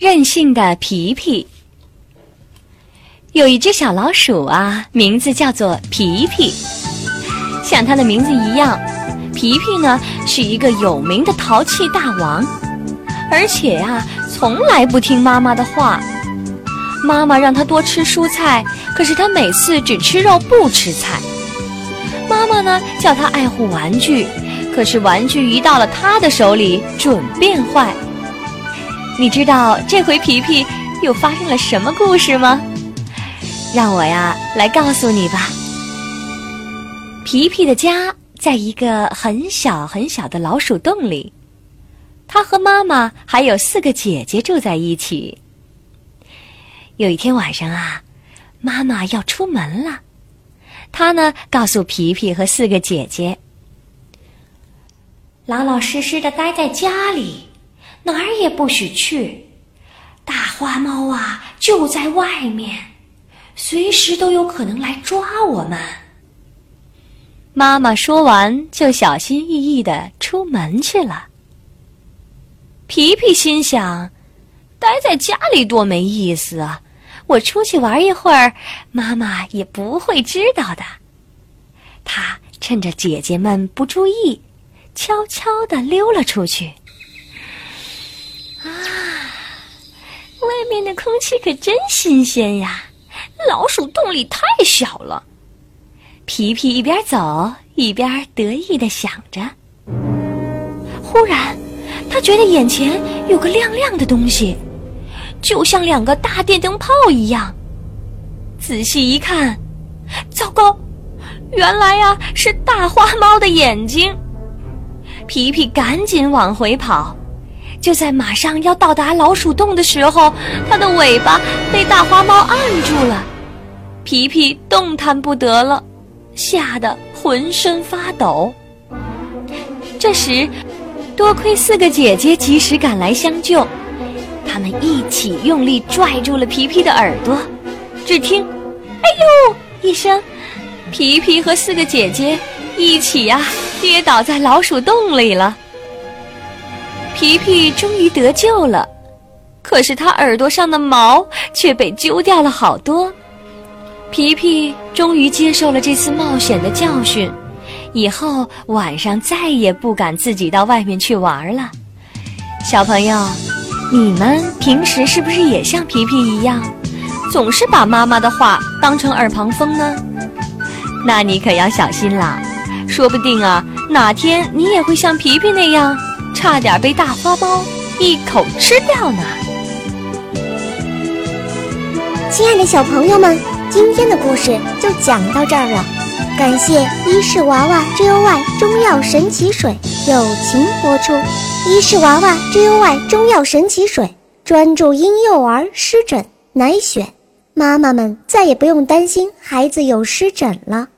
任性的皮皮。有一只小老鼠啊，名字叫做皮皮。像它的名字一样，皮皮呢是一个有名的淘气大王，而且呀，从来不听妈妈的话。妈妈让他多吃蔬菜，可是他每次只吃肉不吃菜。妈妈呢叫他爱护玩具，可是玩具一到了他的手里准变坏。你知道这回皮皮又发生了什么故事吗？让我呀来告诉你吧。皮皮的家在一个很小很小的老鼠洞里，他和妈妈还有四个姐姐住在一起。有一天晚上啊，妈妈要出门了，她呢告诉皮皮和四个姐姐，老老实实的待在家里。哪儿也不许去，大花猫啊就在外面，随时都有可能来抓我们。妈妈说完，就小心翼翼的出门去了。皮皮心想，待在家里多没意思啊！我出去玩一会儿，妈妈也不会知道的。他趁着姐姐们不注意，悄悄的溜了出去。那空气可真新鲜呀！老鼠洞里太小了。皮皮一边走一边得意的想着。忽然，他觉得眼前有个亮亮的东西，就像两个大电灯泡一样。仔细一看，糟糕，原来呀是大花猫的眼睛。皮皮赶紧往回跑。就在马上要到达老鼠洞的时候，它的尾巴被大花猫按住了，皮皮动弹不得了，吓得浑身发抖。这时，多亏四个姐姐及时赶来相救，他们一起用力拽住了皮皮的耳朵，只听“哎呦”一声，皮皮和四个姐姐一起呀跌倒在老鼠洞里了。皮皮终于得救了，可是他耳朵上的毛却被揪掉了好多。皮皮终于接受了这次冒险的教训，以后晚上再也不敢自己到外面去玩了。小朋友，你们平时是不是也像皮皮一样，总是把妈妈的话当成耳旁风呢？那你可要小心啦，说不定啊，哪天你也会像皮皮那样。差点被大花猫一口吃掉呢！亲爱的小朋友们，今天的故事就讲到这儿了。感谢伊氏娃娃 Joy 中药神奇水友情播出。伊氏娃娃 Joy 中药神奇水专注婴幼儿湿疹，奶癣，妈妈们再也不用担心孩子有湿疹了。